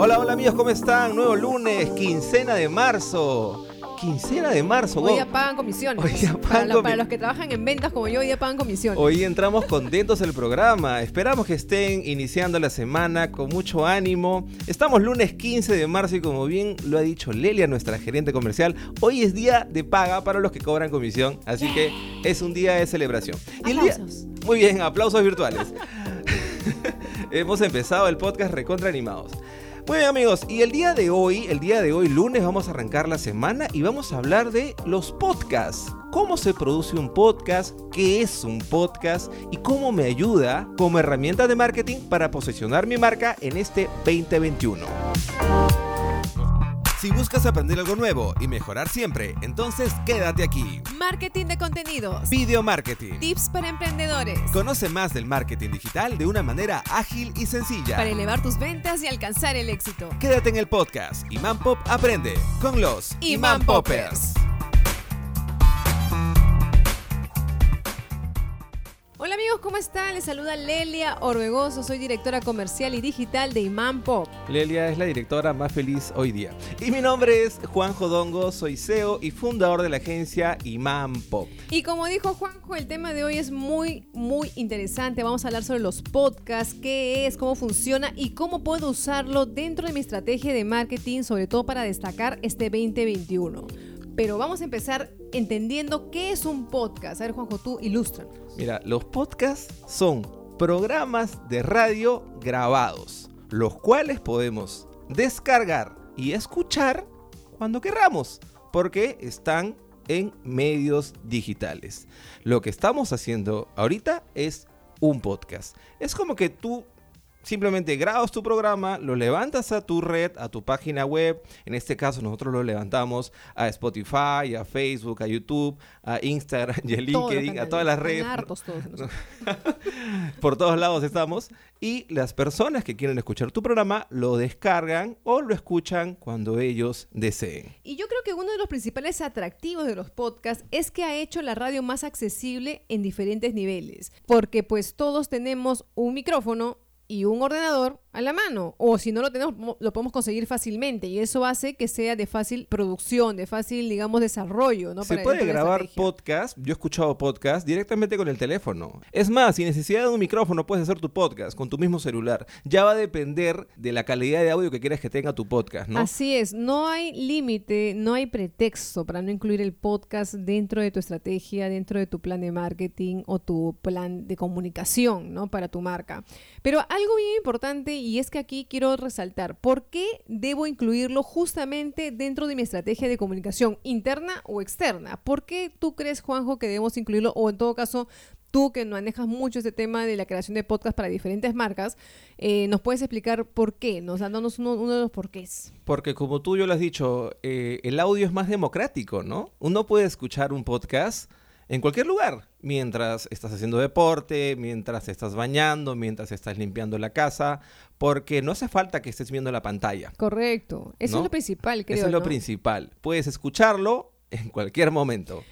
Hola, hola amigos, ¿cómo están? Nuevo lunes, quincena de marzo. Quincena de marzo. Hoy wow. ya pagan comisiones. Hoy para, pagan comi- para los que trabajan en ventas como yo, hoy ya pagan comisiones. Hoy entramos contentos al programa. Esperamos que estén iniciando la semana con mucho ánimo. Estamos lunes 15 de marzo y como bien lo ha dicho Lelia, nuestra gerente comercial, hoy es día de paga para los que cobran comisión, así que es un día de celebración. Y el día- Aplausos. Muy bien, aplausos virtuales. Hemos empezado el podcast recontra animados. Muy bien amigos, y el día de hoy, el día de hoy lunes vamos a arrancar la semana y vamos a hablar de los podcasts. ¿Cómo se produce un podcast? ¿Qué es un podcast? ¿Y cómo me ayuda como herramienta de marketing para posicionar mi marca en este 2021? Si buscas aprender algo nuevo y mejorar siempre, entonces quédate aquí. Marketing de contenidos. Video Marketing. Tips para emprendedores. Conoce más del marketing digital de una manera ágil y sencilla. Para elevar tus ventas y alcanzar el éxito. Quédate en el podcast Imán Pop Aprende con los Imán Poppers. Amigos, ¿cómo están? Les saluda Lelia Orbegoso, soy directora comercial y digital de Imán Pop. Lelia es la directora más feliz hoy día. Y mi nombre es Juan Jodongo, soy CEO y fundador de la agencia Imán Pop. Y como dijo Juanjo, el tema de hoy es muy, muy interesante. Vamos a hablar sobre los podcasts, qué es, cómo funciona y cómo puedo usarlo dentro de mi estrategia de marketing, sobre todo para destacar este 2021. Pero vamos a empezar entendiendo qué es un podcast. A ver, Juanjo, tú ilústranos. Mira, los podcasts son programas de radio grabados, los cuales podemos descargar y escuchar cuando querramos, porque están en medios digitales. Lo que estamos haciendo ahorita es un podcast. Es como que tú simplemente grabas tu programa, lo levantas a tu red, a tu página web. En este caso nosotros lo levantamos a Spotify, a Facebook, a YouTube, a Instagram y a LinkedIn, a todas las redes. hartos todos. Por todos lados estamos. Y las personas que quieren escuchar tu programa lo descargan o lo escuchan cuando ellos deseen. Y yo creo que uno de los principales atractivos de los podcasts es que ha hecho la radio más accesible en diferentes niveles, porque pues todos tenemos un micrófono y un ordenador a la mano, o si no lo tenemos, mo- lo podemos conseguir fácilmente, y eso hace que sea de fácil producción, de fácil, digamos, desarrollo, ¿no? Se Para puede grabar podcast, yo he escuchado podcast directamente con el teléfono. Es más, sin necesidad de un micrófono puedes hacer tu podcast con tu mismo celular. Ya va a depender de la calidad de audio que quieras que tenga tu podcast, ¿no? Así es, no hay límite, no hay pretexto para no incluir el podcast dentro de tu estrategia, dentro de tu plan de marketing o tu plan de comunicación, ¿no? Para tu marca. Pero algo bien importante y es que aquí quiero resaltar, ¿por qué debo incluirlo justamente dentro de mi estrategia de comunicación interna o externa? ¿Por qué tú crees, Juanjo, que debemos incluirlo o en todo caso... Tú que manejas mucho este tema de la creación de podcast para diferentes marcas, eh, ¿nos puedes explicar por qué? Nos dándonos uno, uno de los porqués. Porque como tú yo lo has dicho, eh, el audio es más democrático, ¿no? Uno puede escuchar un podcast en cualquier lugar, mientras estás haciendo deporte, mientras estás bañando, mientras estás limpiando la casa, porque no hace falta que estés viendo la pantalla. Correcto. Eso ¿No? es lo principal, creo. Eso es lo principal. Puedes escucharlo en cualquier momento.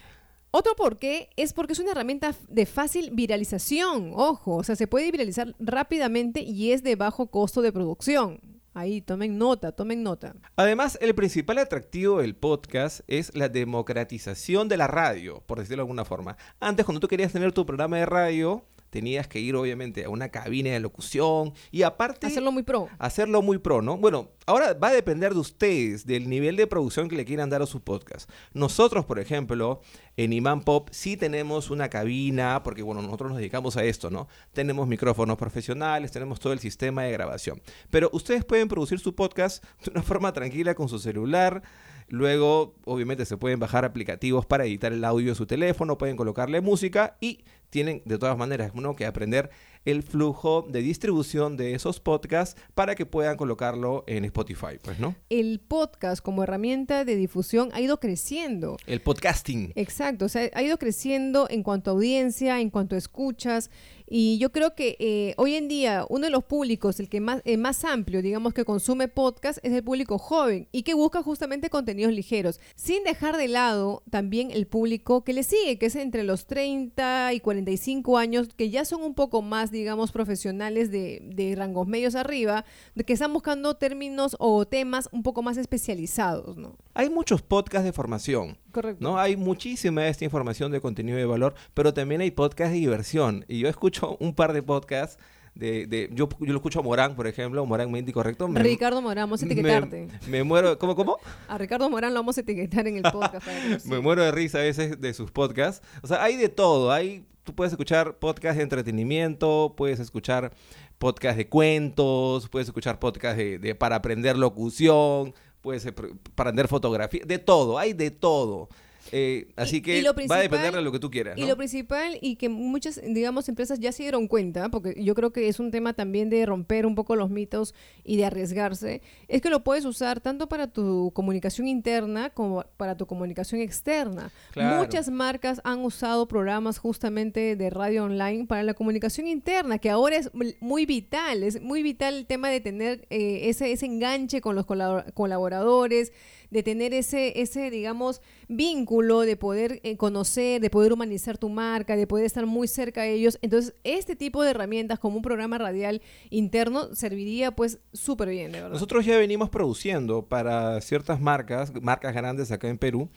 Otro por qué es porque es una herramienta de fácil viralización. Ojo, o sea, se puede viralizar rápidamente y es de bajo costo de producción. Ahí, tomen nota, tomen nota. Además, el principal atractivo del podcast es la democratización de la radio, por decirlo de alguna forma. Antes, cuando tú querías tener tu programa de radio, tenías que ir obviamente a una cabina de locución y aparte Hacerlo muy pro. hacerlo muy pro, ¿no? Bueno, ahora va a depender de ustedes, del nivel de producción que le quieran dar a su podcast. Nosotros, por ejemplo, en Imán Pop sí tenemos una cabina, porque bueno, nosotros nos dedicamos a esto, ¿no? Tenemos micrófonos profesionales, tenemos todo el sistema de grabación. Pero ustedes pueden producir su podcast de una forma tranquila con su celular. Luego, obviamente, se pueden bajar aplicativos para editar el audio de su teléfono, pueden colocarle música y tienen de todas maneras uno que aprender el flujo de distribución de esos podcasts para que puedan colocarlo en Spotify, pues, ¿no? El podcast como herramienta de difusión ha ido creciendo. El podcasting. Exacto, o sea, ha ido creciendo en cuanto a audiencia, en cuanto a escuchas. Y yo creo que eh, hoy en día uno de los públicos, el que más, eh, más amplio, digamos, que consume podcast es el público joven y que busca justamente contenidos ligeros, sin dejar de lado también el público que le sigue, que es entre los 30 y 45 años, que ya son un poco más, digamos, profesionales de, de rangos medios arriba, que están buscando términos o temas un poco más especializados, ¿no? Hay muchos podcasts de formación. Correcto. ¿no? Hay muchísima esta información de contenido de valor, pero también hay podcasts de diversión. Y yo escucho un par de podcasts de, de yo, yo lo escucho a Morán, por ejemplo, Morán Mente Correcto. Me- Ricardo Morán, vamos a etiquetarte. Me, me muero, ¿cómo, cómo? A Ricardo Morán lo vamos a etiquetar en el podcast. Me muero de risa a veces de sus podcasts. O sea, hay de todo. Hay, tú puedes escuchar podcasts de entretenimiento, puedes escuchar podcasts de cuentos, puedes escuchar podcasts de, de- para aprender locución, puedes eh, para aprender fotografía, de todo, hay de todo. Eh, así Y- que y va a depender de lo que tú quieras. Y lo principal, y que muchas, digamos, empresas ya se dieron cuenta, porque yo creo que es un tema también de romper un poco los mitos y de arriesgarse, es que lo puedes usar tanto para tu comunicación interna como para tu comunicación externa. Claro. Muchas marcas han usado programas justamente de radio online para la comunicación interna, que ahora es muy vital, es muy vital el tema de tener eh, ese, ese enganche con los colabor- colaboradores, de tener ese, ese digamos, vínculo, de poder eh, conocer, de poder humanizar tu marca, de poder estar muy cerca de ellos. Entonces, este tipo de herramientas como un programa radial interno serviría pues súper bien, de verdad. Nosotros ya venimos produciendo para ciertas marcas, marcas grandes acá en Perú,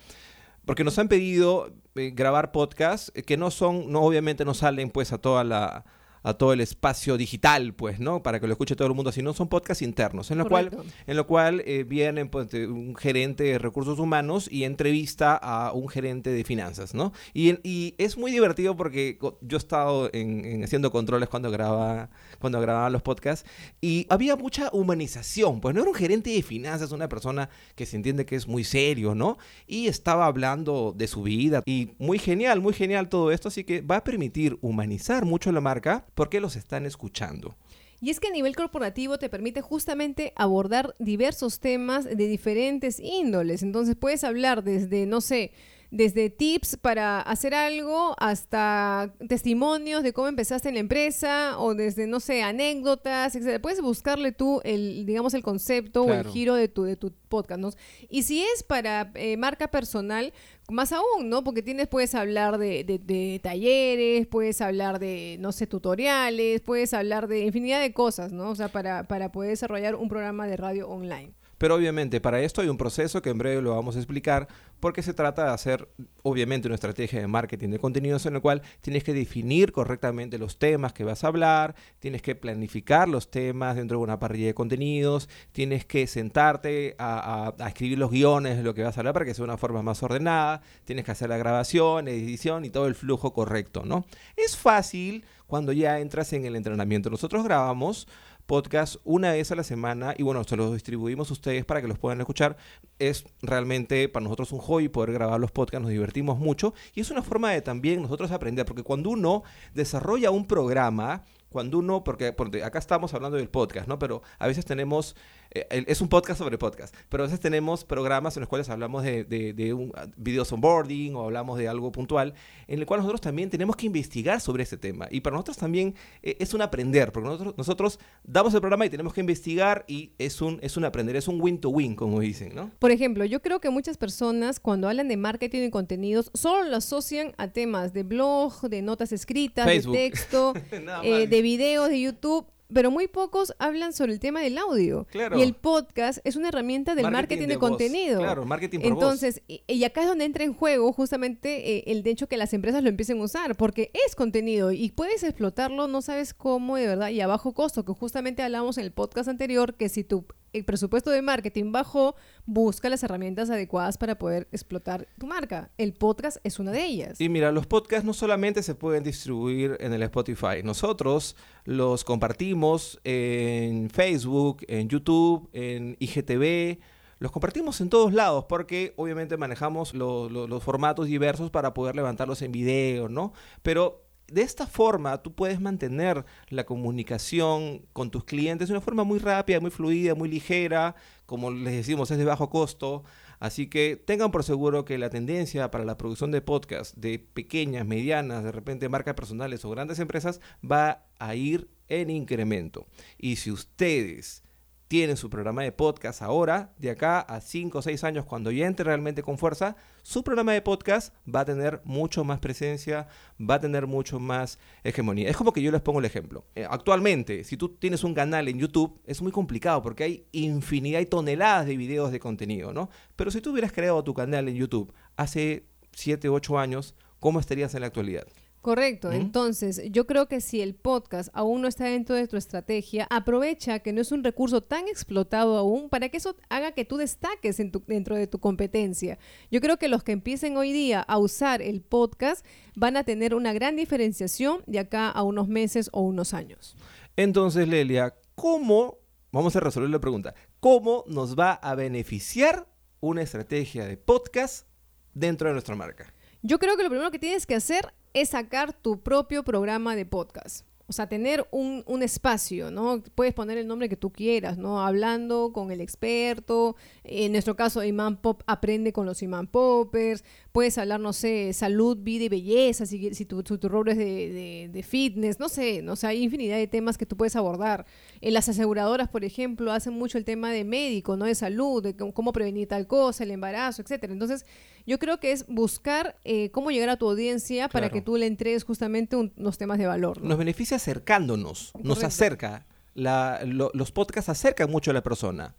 porque nos han pedido eh, grabar podcasts eh, que no son, no obviamente no salen pues a toda la a todo el espacio digital, pues, ¿no? Para que lo escuche todo el mundo, sino son podcasts internos, en lo cual, en lo cual eh, vienen pues, un gerente de recursos humanos y entrevista a un gerente de finanzas, ¿no? Y, y es muy divertido porque yo he estado en, en haciendo controles cuando grababa, cuando grababan los podcasts y había mucha humanización, pues no era un gerente de finanzas, una persona que se entiende que es muy serio, ¿no? Y estaba hablando de su vida y muy genial, muy genial todo esto, así que va a permitir humanizar mucho la marca porque los están escuchando. Y es que a nivel corporativo te permite justamente abordar diversos temas de diferentes índoles. Entonces puedes hablar desde, no sé, desde tips para hacer algo hasta testimonios de cómo empezaste en la empresa o desde, no sé, anécdotas, etc. Puedes buscarle tú el, digamos, el concepto o el giro de tu, de tu podcast, ¿no? Y si es para eh, marca personal, más aún, ¿no? Porque tienes, puedes hablar de, de- de talleres, puedes hablar de, no sé, tutoriales, puedes hablar de infinidad de cosas, ¿no? O sea, para, para poder desarrollar un programa de radio online. Pero obviamente para esto hay un proceso que en breve lo vamos a explicar porque se trata de hacer obviamente una estrategia de marketing de contenidos en el cual tienes que definir correctamente los temas que vas a hablar, tienes que planificar los temas dentro de una parrilla de contenidos, tienes que sentarte a, a- escribir los guiones de lo que vas a hablar para que sea una forma más ordenada, tienes que hacer la grabación, edición y todo el flujo correcto, ¿no? Es fácil cuando ya entras en el entrenamiento. Nosotros grabamos podcast una vez a la semana y bueno, se los distribuimos a ustedes para que los puedan escuchar. Es realmente para nosotros un hobby poder grabar los podcasts, nos divertimos mucho y es una forma de también nosotros aprender, porque cuando uno desarrolla un programa, cuando uno, porque, porque acá estamos hablando del podcast, ¿no? Pero a veces tenemos, eh, es un podcast sobre podcast, pero a veces tenemos programas en los cuales hablamos de, de, de un ah, videos onboarding o hablamos de algo puntual, en el cual nosotros también tenemos que investigar sobre este tema. Y para nosotros también eh, es un aprender, porque nosotros, nosotros damos el programa y tenemos que investigar y es un, es un aprender, es un win to win, como dicen, ¿no? Por ejemplo, yo creo que muchas personas cuando hablan de marketing y contenidos solo lo asocian a temas de blog, de notas escritas, Facebook. de texto, eh, más. De videos de YouTube. Pero muy pocos hablan sobre el tema del audio. Claro. Y el podcast es una herramienta del marketing, de, contenido. Claro, marketing por voz. Entonces, y, y acá es donde entra en juego justamente eh, el de hecho que las empresas lo empiecen a usar, porque es contenido y puedes explotarlo, no sabes cómo de verdad, y a bajo costo, que justamente hablamos en el podcast anterior, que si tu el presupuesto de marketing bajó, busca las herramientas adecuadas para poder explotar tu marca. El podcast es una de ellas. Y mira, los podcasts no solamente se pueden distribuir en el Spotify, nosotros los compartimos en Facebook, en YouTube, en IGTV, los compartimos en todos lados porque obviamente manejamos lo- lo- los formatos diversos para poder levantarlos en video, ¿no? Pero de esta forma tú puedes mantener la comunicación con tus clientes de una forma muy rápida, muy fluida, muy ligera, como les decimos, es de bajo costo. Así que tengan por seguro que la tendencia para la producción de podcast de pequeñas, medianas, de repente marcas personales o grandes empresas va a ir en incremento. Y si ustedes tienen su programa de podcast ahora, de acá a 5 o 6 años, cuando ya entre realmente con fuerza, su programa de podcast va a tener mucho más presencia, va a tener mucho más hegemonía. Es como que yo les pongo el ejemplo. Eh, actualmente, si tú tienes un canal en YouTube, es muy complicado porque hay infinidad y toneladas de videos de contenido, ¿no? Pero si tú hubieras creado tu canal en YouTube hace 7, 8 años, ¿cómo estarías en la actualidad? Correcto. Entonces, yo creo que si el podcast aún no está dentro de tu estrategia, aprovecha que no es un recurso tan explotado aún para que eso haga que tú destaques dentro de tu competencia. Yo creo que los que empiecen hoy día a usar el podcast van a tener una gran diferenciación de acá a unos meses o unos años. Entonces, Lelia, ¿cómo, vamos a resolver la pregunta, cómo nos va a beneficiar una estrategia de podcast dentro de nuestra marca? Yo creo que lo primero que tienes que hacer es sacar tu propio programa de podcast. O sea, tener un, un, espacio, ¿no? Puedes poner el nombre que tú quieras, ¿no? Hablando con el experto. En nuestro caso, Imán Pop aprende con los Imán Poppers. Puedes hablar, no sé, salud, vida y belleza, si, si tu, tu, rol es de, de, fitness, no sé. ¿no? O sea, hay infinidad de temas que tú puedes abordar. En las aseguradoras, por ejemplo, hacen mucho el tema de médico, ¿no? De salud, de cómo prevenir tal cosa, el embarazo, etcétera. Entonces, yo creo que es buscar eh, cómo llegar a tu audiencia para que tú le entregues justamente unos temas de valor. Nos beneficia acercándonos, nos acerca. los podcasts acercan mucho a la persona.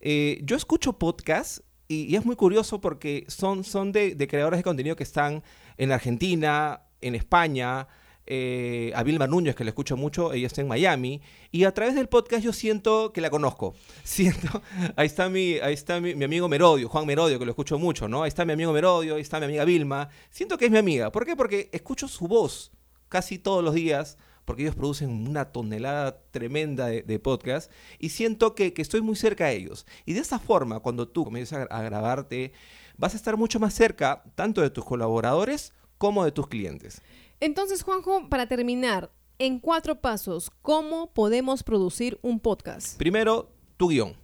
Eh, yo escucho podcasts y, es muy curioso porque son, son de, de creadores de contenido que están en Argentina, en España, eh, a Vilma Núñez, que la escucho mucho, ella está en Miami, y a través del podcast yo siento que la conozco. Siento, ahí está mi, ahí está mi, amigo Merodio, Juan Merodio, que lo escucho mucho, ¿no? Ahí está mi amigo Merodio, ahí está mi amiga Vilma. Siento que es mi amiga. ¿Por qué? Porque escucho su voz casi todos los días porque ellos producen una tonelada tremenda de, podcast y siento que, estoy muy cerca de ellos. Y de esa forma, cuando tú comienzas a, a, grabarte, vas a estar mucho más cerca tanto de tus colaboradores como de tus clientes. Entonces, Juanjo, para terminar, en cuatro pasos, ¿cómo podemos producir un podcast? Primero, tu guion.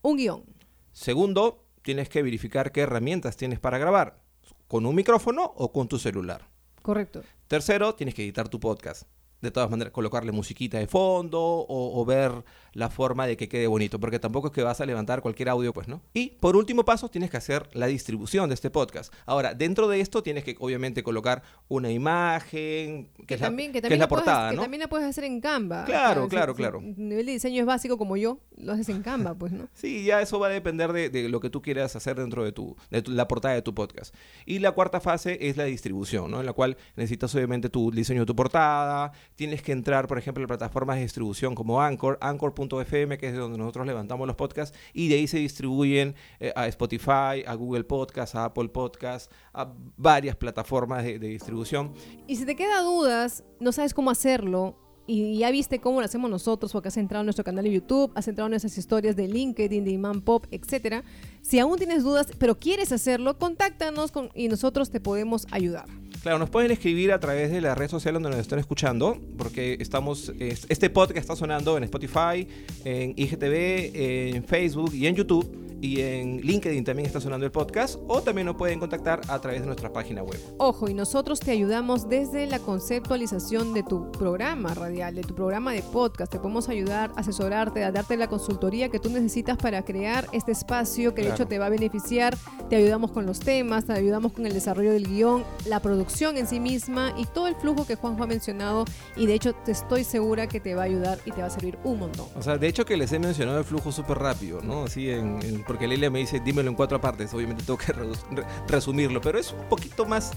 Un guion. Segundo, tienes que verificar qué herramientas tienes para grabar, con un micrófono o con tu celular. Correcto. Tercero, tienes que editar tu podcast de todas maneras colocarle musiquita de fondo o, ver la forma de que quede bonito, porque tampoco es que vas a levantar cualquier audio, pues, ¿no? Y por último paso, tienes que hacer la distribución de este podcast. Ahora, dentro de esto tienes que obviamente colocar una imagen, que, es, la, también, que, es la portada, ¿no? Que también la puedes hacer en Canva. Claro, claro, claro. nivel de diseño es básico como yo, lo haces en Canva, pues, ¿no? sí, ya eso va a depender de, lo que tú quieras hacer dentro de, tu, de la portada de tu podcast. Y la cuarta fase es la distribución, ¿no? En la cual necesitas obviamente tu diseño de tu portada, tienes que entrar por ejemplo, en plataformas de distribución como Anchor, Anchor.fm, que es de donde nosotros levantamos los podcasts, y de ahí se distribuyen eh, a Spotify, a Google Podcasts, a Apple Podcasts, a varias plataformas de, distribución. Y si te queda dudas, no sabes cómo hacerlo, y ya viste cómo lo hacemos nosotros, porque has entrado en nuestro canal de YouTube, has entrado en nuestras historias de LinkedIn, de Iman Pop, etc. Si aún tienes dudas, pero quieres hacerlo, contáctanos y nosotros te podemos ayudar. Claro, nos pueden escribir a través de la red social donde nos están escuchando, porque estamos, este podcast está sonando en Spotify, en IGTV, en Facebook y en YouTube y en LinkedIn también está sonando el podcast o también nos pueden contactar a través de nuestra página web. Ojo, y nosotros te ayudamos desde la conceptualización de tu programa radial, de tu programa de podcast. Te podemos ayudar, asesorarte, a darte la consultoría que tú necesitas para crear este espacio que de hecho te va a beneficiar. Te ayudamos con los temas, te ayudamos con el desarrollo del guion, la producción en sí misma y todo el flujo que Juanjo ha mencionado y de hecho te estoy segura que te va a ayudar y te va a servir un montón. O sea, de hecho que les he mencionado el flujo súper rápido, ¿no? Así en, en porque Lelia me dice, dímelo en cuatro partes, obviamente tengo que resumirlo, pero es un poquito más,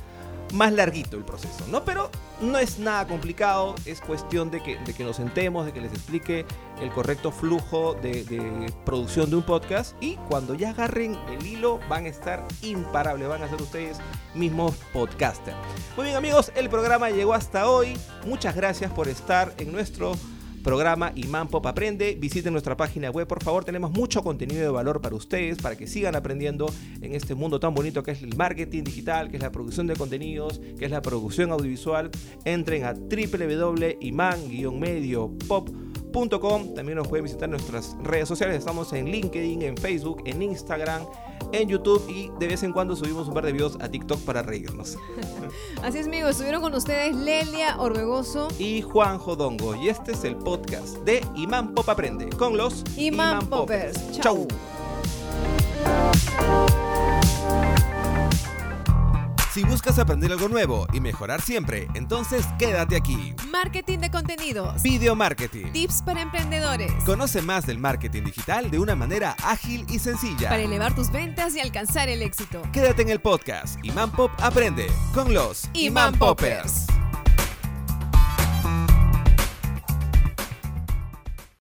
más larguito el proceso, ¿no? Pero no es nada complicado, es cuestión de que, de que nos sentemos, de que les explique el correcto flujo de, de, producción de un podcast y cuando ya agarren el hilo van a estar imparables, van a ser ustedes mismos podcasters. Muy bien amigos, el programa llegó hasta hoy, muchas gracias por estar en nuestro programa Imán Pop Aprende. Visiten nuestra página web, por favor. Tenemos mucho contenido de valor para ustedes, para que sigan aprendiendo en este mundo tan bonito que es el marketing digital, que es la producción de contenidos, que es la producción audiovisual. Entren a www.iman-medio También nos pueden visitar en nuestras redes sociales. Estamos en LinkedIn, en Facebook, en Instagram, en YouTube y de vez en cuando subimos un par de videos a TikTok para reírnos. Así es, amigos. Estuvieron con ustedes Lelia Orbegoso y Juan Jodongo. Y este es el podcast de Imán Pop Aprende con los Imán Poppers. Chau. Si buscas aprender algo nuevo y mejorar siempre, entonces quédate aquí. Marketing de contenidos. Video marketing. Tips para emprendedores. Conoce más del marketing digital de una manera ágil y sencilla. Para elevar tus ventas y alcanzar el éxito. Quédate en el podcast Imán Pop Aprende con los Imán Poppers.